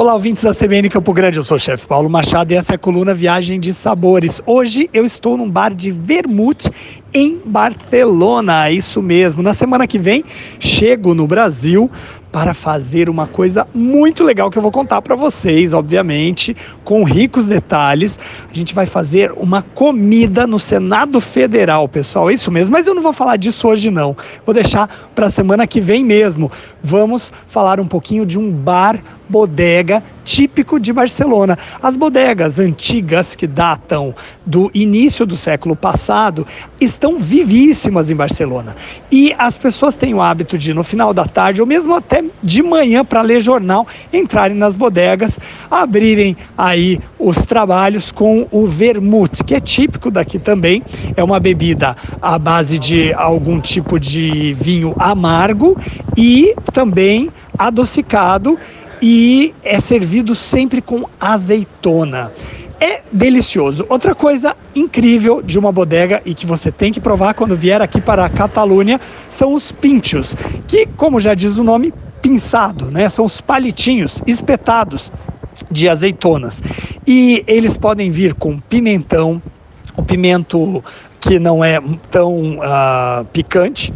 Olá, ouvintes da CBN Campo Grande, eu sou o chefe Paulo Machado e essa é a coluna Viagem de Sabores. Hoje eu estou num bar de vermute em Barcelona, isso mesmo. Na semana que vem chego no Brasil para fazer uma coisa muito legal que eu vou contar para vocês, obviamente, com ricos detalhes. A gente vai fazer uma comida no Senado Federal, pessoal. É isso mesmo, mas eu não vou falar disso hoje não. Vou deixar para a semana que vem mesmo. Vamos falar um pouquinho de um bar bodega típico de Barcelona. As bodegas antigas que datam do início do século passado estão vivíssimas em Barcelona. E as pessoas têm o hábito de, no final da tarde, ou mesmo até de manhã, para ler jornal, entrarem nas bodegas, abrirem aí os trabalhos com o vermute, que é típico daqui também. É uma bebida à base de algum tipo de vinho amargo e também adocicado e é servido sempre com azeitona. É delicioso. Outra coisa incrível de uma bodega e que você tem que provar quando vier aqui para a Catalunha são os pinchos, que, como já diz o nome, pinçado, né? São os palitinhos espetados de azeitonas. E eles podem vir com pimentão, o pimento que não é tão uh, picante,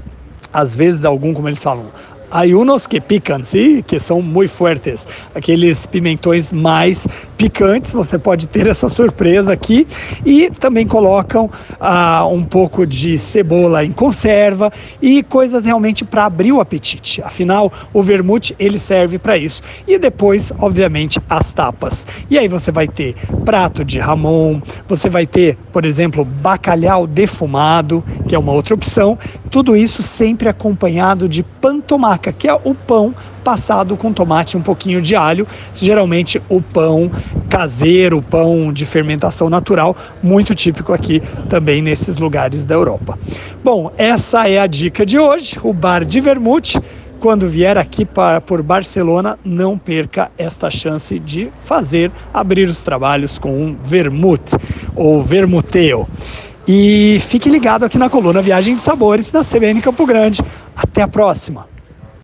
às vezes algum, como eles falam, Há unos que picam, sim, que são muito fortes. Aqueles pimentões mais picantes, você pode ter essa surpresa aqui. E também colocam ah, um pouco de cebola em conserva e coisas realmente para abrir o apetite. Afinal, o vermute ele serve para isso. E depois, obviamente, as tapas. E aí você vai ter prato de ramon, você vai ter, por exemplo, bacalhau defumado, que é uma outra opção. Tudo isso sempre acompanhado de pantomaca que é o pão passado com tomate e um pouquinho de alho, geralmente o pão caseiro, pão de fermentação natural, muito típico aqui também nesses lugares da Europa. Bom, essa é a dica de hoje, o bar de vermute. Quando vier aqui para, por Barcelona, não perca esta chance de fazer, abrir os trabalhos com um vermute ou vermuteo. E fique ligado aqui na coluna Viagem de Sabores da CBN Campo Grande. Até a próxima!